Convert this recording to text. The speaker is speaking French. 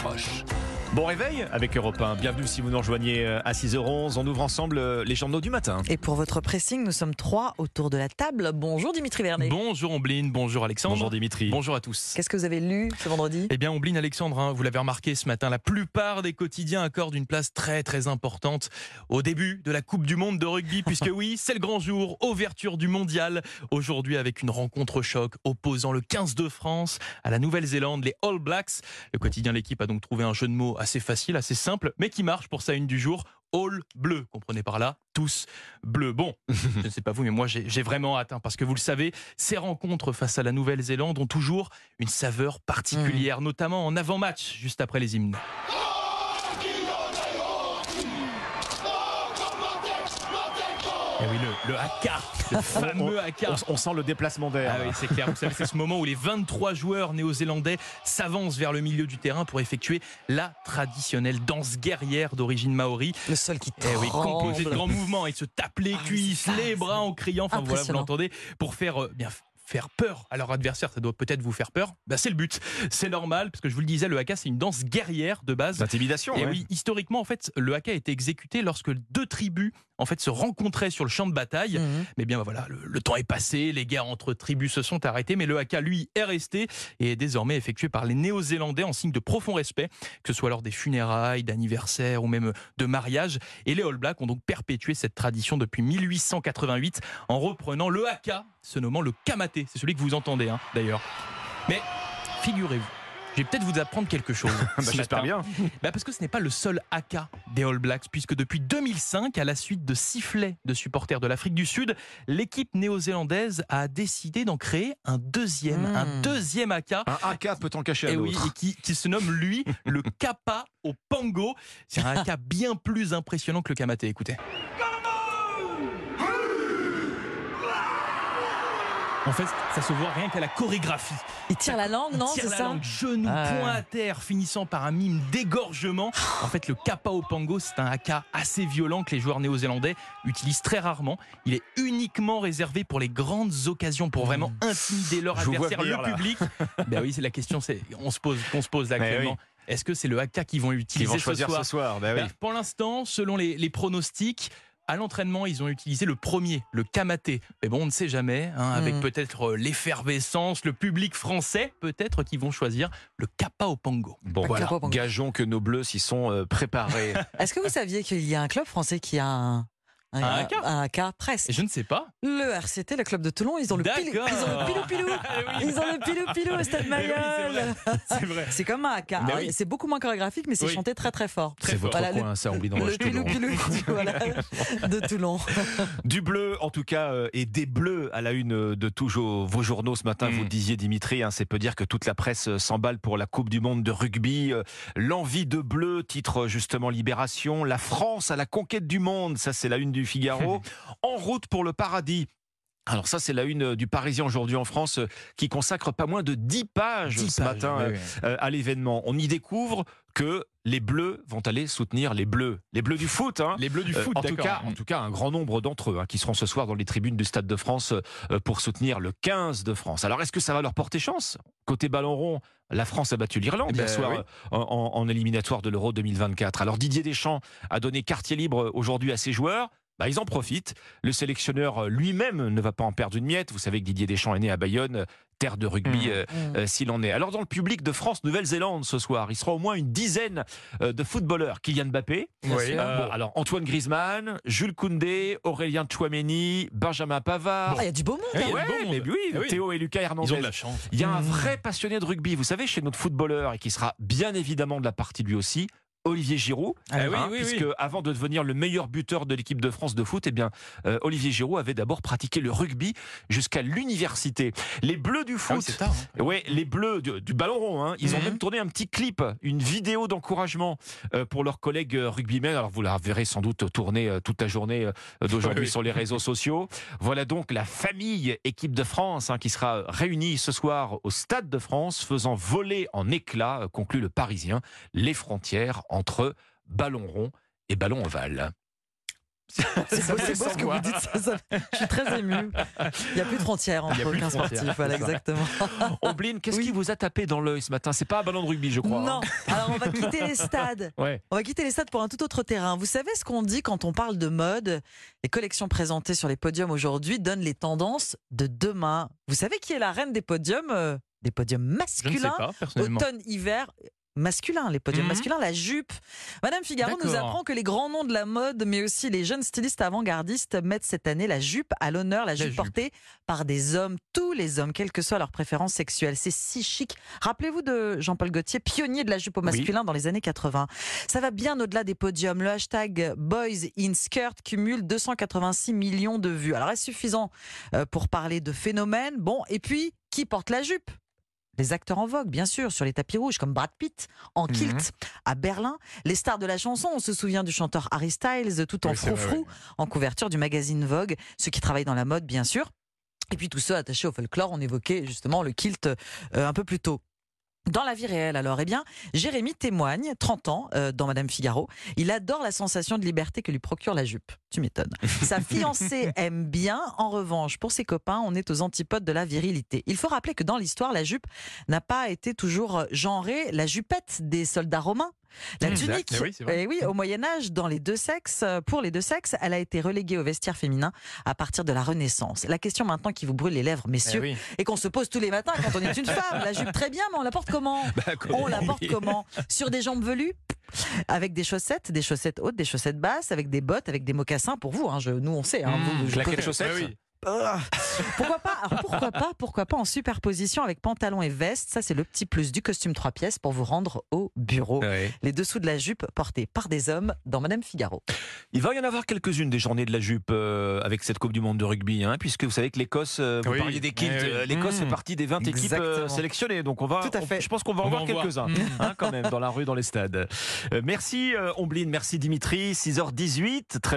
Hush. Bon réveil avec Europe 1. Bienvenue si vous nous rejoignez euh, à 6h11. On ouvre ensemble euh, les journaux du matin. Et pour votre pressing, nous sommes trois autour de la table. Bonjour Dimitri Vernet. Bonjour Ombline, bonjour Alexandre. Bonjour Dimitri. Bonjour à tous. Qu'est-ce que vous avez lu ce vendredi? Eh bien Ombline Alexandre, hein, vous l'avez remarqué ce matin, la plupart des quotidiens accordent une place très très importante au début de la Coupe du Monde de rugby, puisque oui, c'est le grand jour, ouverture du mondial. Aujourd'hui avec une rencontre choc opposant le 15 de France à la Nouvelle-Zélande, les All Blacks. Le quotidien L'équipe a donc trouvé un jeu de mots assez facile, assez simple, mais qui marche pour sa une du jour. All bleu, comprenez par là, tous bleus. Bon, je ne sais pas vous, mais moi j'ai vraiment hâte, hein, parce que vous le savez, ces rencontres face à la Nouvelle-Zélande ont toujours une saveur particulière, notamment en avant-match, juste après les hymnes. Eh oui, le, le haka, le fameux haka. On, on sent le déplacement d'air. Ah oui, c'est clair. Vous savez, c'est ce moment où les 23 joueurs néo-zélandais s'avancent vers le milieu du terrain pour effectuer la traditionnelle danse guerrière d'origine maori. Le sol qui Eh oui, tremble. composé de grands mouvements. Ils se tapent les Ah, cuisses, ça, les bras en criant. Enfin voilà, vous l'entendez. Pour faire euh, bien faire peur à leur adversaire, ça doit peut-être vous faire peur. Bah, c'est le but. C'est normal parce que je vous le disais, le haka c'est une danse guerrière de base. L'intimidation. Et ouais. oui, historiquement, en fait, le haka a été exécuté lorsque deux tribus, en fait, se rencontraient sur le champ de bataille. Mhm. Mais bien, bah, voilà, le, le temps est passé, les guerres entre tribus se sont arrêtées, mais le haka, lui, est resté et est désormais effectué par les Néo-Zélandais en signe de profond respect, que ce soit lors des funérailles, d'anniversaires ou même de mariage. Et les All Blacks ont donc perpétué cette tradition depuis 1888 en reprenant le haka, se nommant le kamaté. C'est celui que vous entendez, hein, d'ailleurs. Mais figurez-vous, je vais peut-être vous apprendre quelque chose. Bah, J'espère bien. Bah parce que ce n'est pas le seul haka des All Blacks, puisque depuis 2005, à la suite de sifflets de supporters de l'Afrique du Sud, l'équipe néo-zélandaise a décidé d'en créer un deuxième, un deuxième haka. Un haka peut en cacher Et un oui, autre. et qui, qui se nomme lui le Kappa au Pango. C'est un haka bien plus impressionnant que le Kamaté. Écoutez. En fait, ça se voit rien qu'à la chorégraphie. Il tire la langue, non tire C'est la ça langue, genou, Ah point à terre, finissant par un mime d'égorgement. En fait, le kappa au pango, c'est un haka assez violent que les joueurs néo-zélandais utilisent très rarement. Il est uniquement réservé pour les grandes occasions, pour vraiment intimider leur Je adversaire, venir, le public. ben oui, c'est la question, c'est on se pose, qu'on se pose là Mais actuellement. Est-ce que c'est le haka qu'ils vont Ils utiliser vont ce choisir soir ce soir. Bah oui. bah, pour l'instant, selon les, les pronostics, à l'entraînement, ils ont utilisé le premier, le kamaté. Mais bon, on ne sait jamais, hein, avec Mhm. peut-être euh, l'effervescence, le public français, peut-être qu'ils vont choisir le kappa au pango. Bon, voilà. Gageons que nos bleus s'y sont euh, préparés. Est-ce que vous saviez qu'il y a un club français qui a un, Un haka presque je ne sais pas. Le RCT, le club de Toulon, ils ont le pilou, D'accord. ils ont le pilou pilou, ils ont le pilou pilou au stade Eh oui, c'est Mayol. C'est vrai. C'est comme un Alors, oui. C'est beaucoup moins chorégraphique, mais c'est Oui. chanté très très fort. Très C'est votre Voilà, le- coin, ça, oublie dans Le pilou pilou voilà, de Toulon. Du bleu, en tout cas, euh, et des bleus à la une euh, de tous vos vos journaux ce matin. Mm. Vous le disiez, Dimitri, hein, c'est peu dire que toute la presse euh, s'emballe pour la Coupe du Monde de rugby. L'envie de bleu, titre justement Libération. La France à la conquête du monde, ça c'est la une du Figaro. en route pour le paradis. Alors ça, c'est la une euh, du Parisien aujourd'hui en France, euh, qui consacre pas moins de 10 pages 10 ce pages, matin oui, euh, oui. à l'événement. On y découvre que les Bleus vont aller soutenir les Bleus. Les Bleus du foot, hein. Les bleus du Euh, foot, en, tout cas, en tout cas, un grand nombre d'entre eux hein, qui seront ce soir dans les tribunes du Stade de France euh, pour soutenir le 15 de France. Alors, est-ce que ça va leur porter chance? Côté ballon rond, la France a battu l'Irlande Eh hier ben, soir oui. euh, en, en éliminatoire de l'Euro 2024. Alors, Didier Deschamps a donné quartier libre aujourd'hui à ses joueurs. Bah, ils en profitent. Le sélectionneur euh, lui-même ne va pas en perdre une miette. Vous savez que Didier Deschamps est né à Bayonne, euh, terre de rugby Mmh. euh, euh, s'il en est. Alors dans le public de France-Nouvelle-Zélande ce soir, il sera au moins une dizaine euh, de footballeurs. Kylian Mbappé, Oui. euh, alors Antoine Griezmann, Jules Koundé, Aurélien Chouameni, Benjamin Pavard. Ah, il y a du beau monde. Ouais, beau monde. mais oui, Eh oui. Théo et Lucas Hernandez. Ils ont de la chance. Il y a un Mmh. vrai passionné de rugby, vous savez, chez notre footballeur et qui sera bien évidemment de la partie lui aussi. Olivier Giroud, Ah oui, oui. puisque avant de devenir le meilleur buteur de l'équipe de France de foot, eh bien, euh, Olivier Giroud avait d'abord pratiqué le rugby jusqu'à l'université. Les Bleus du Ah foot, tard. hein. Ouais, les Bleus du, du ballon rond, hein, ils ont Mhm. même tourné un petit clip, une vidéo d'encouragement euh, pour leurs collègues euh, rugbymen. Alors vous la verrez sans doute tourner euh, toute la journée d'aujourd'hui sur les réseaux sociaux. Voilà donc la famille équipe de France hein, qui sera réunie ce soir au Stade de France, faisant voler en éclats, conclut le Parisien, les frontières entre ballon rond et ballon ovale. C'est beau, ce que vous dites. Ça, ça- je suis très émue. Il n'y a plus de frontières entre aucun sportif. Voilà, exactement. Ombline, qu'est-ce Oui. qui vous a tapé dans l'œil ce matin? C'est pas un ballon de rugby, je crois. Non. hein Alors, on va quitter les stades. Ouais. On va quitter les stades pour un tout autre terrain. Vous savez ce qu'on dit quand on parle de mode? Les collections présentées sur les podiums aujourd'hui donnent les tendances de demain. Vous savez qui est la reine des podiums euh, Des podiums masculins? automne-hiver masculin, les podiums Mhm. masculins, la jupe. Madame Figaro nous apprend que les grands noms de la mode, mais aussi les jeunes stylistes avant-gardistes mettent cette année la jupe à l'honneur, la jupe jupe. portée par des hommes, tous les hommes, quelle que soit leur préférence sexuelle. C'est si chic. Rappelez-vous de Jean-Paul Gaultier, pionnier de la jupe au masculin dans les années 80. Ça va bien au-delà des podiums. Le hashtag Boys in Skirt cumule 286 millions de vues. Alors est-ce suffisant euh, pour parler de phénomène Bon, et puis, qui porte la jupe? Les acteurs en vogue, bien sûr, sur les tapis rouges, comme Brad Pitt, en Mhm. kilt, à Berlin. Les stars de la chanson, on se souvient du chanteur Harry Styles, tout en Oui, froufrou, en couverture du magazine Vogue, ceux qui travaillent dans la mode, bien sûr. Et puis tous ceux attachés au folklore, on évoquait justement le kilt euh, un peu plus tôt. Dans la vie réelle, alors, eh bien, Jérémy témoigne, 30 ans, euh, dans Madame Figaro. Il adore la sensation de liberté que lui procure la jupe. Tu m'étonnes. Sa fiancée aime bien. En revanche, pour ses copains, on est aux antipodes de la virilité. Il faut rappeler que dans l'histoire, la jupe n'a pas été toujours genrée. La jupette des soldats romains, la tunique, Eh oui, eh oui, au Moyen Âge, dans les deux sexes, euh, pour les deux sexes, elle a été reléguée au vestiaire féminin à partir de la Renaissance. La question maintenant qui vous brûle les lèvres, Eh messieurs, oui. et qu'on se pose tous les matins quand on est une femme, la jupe très bien, mais on la porte comment? Bah, on la porte comment? Sur des jambes velues? Avec des chaussettes, des chaussettes hautes, des chaussettes basses, avec des bottes, avec des mocassins pour vous. Hein, je, nous, on sait. Hein, Mmh, vous, je claquettes connais. chaussettes Ah oui. Pourquoi pas Alors, Pourquoi pas Pourquoi pas en superposition avec pantalon et veste Ça, c'est le petit plus du costume trois pièces pour vous rendre au bureau. Les dessous de la jupe portés par des hommes dans Madame Figaro. Il va y en avoir quelques-unes des journées de la jupe euh, avec cette Coupe du Monde de rugby, hein, puisque vous savez que l'Écosse, euh, vous Oui. parliez des kilts, Eh oui. euh, l'Écosse Mmh. fait partie des 20 équipes euh, sélectionnées, donc on va, Tout à on- fait. je pense qu'on va en On voir en voir. quelques-uns, Mmh. hein, quand même, dans la rue, dans les stades. Euh, merci euh, Ombline, merci Dimitri, 6h18, très bon.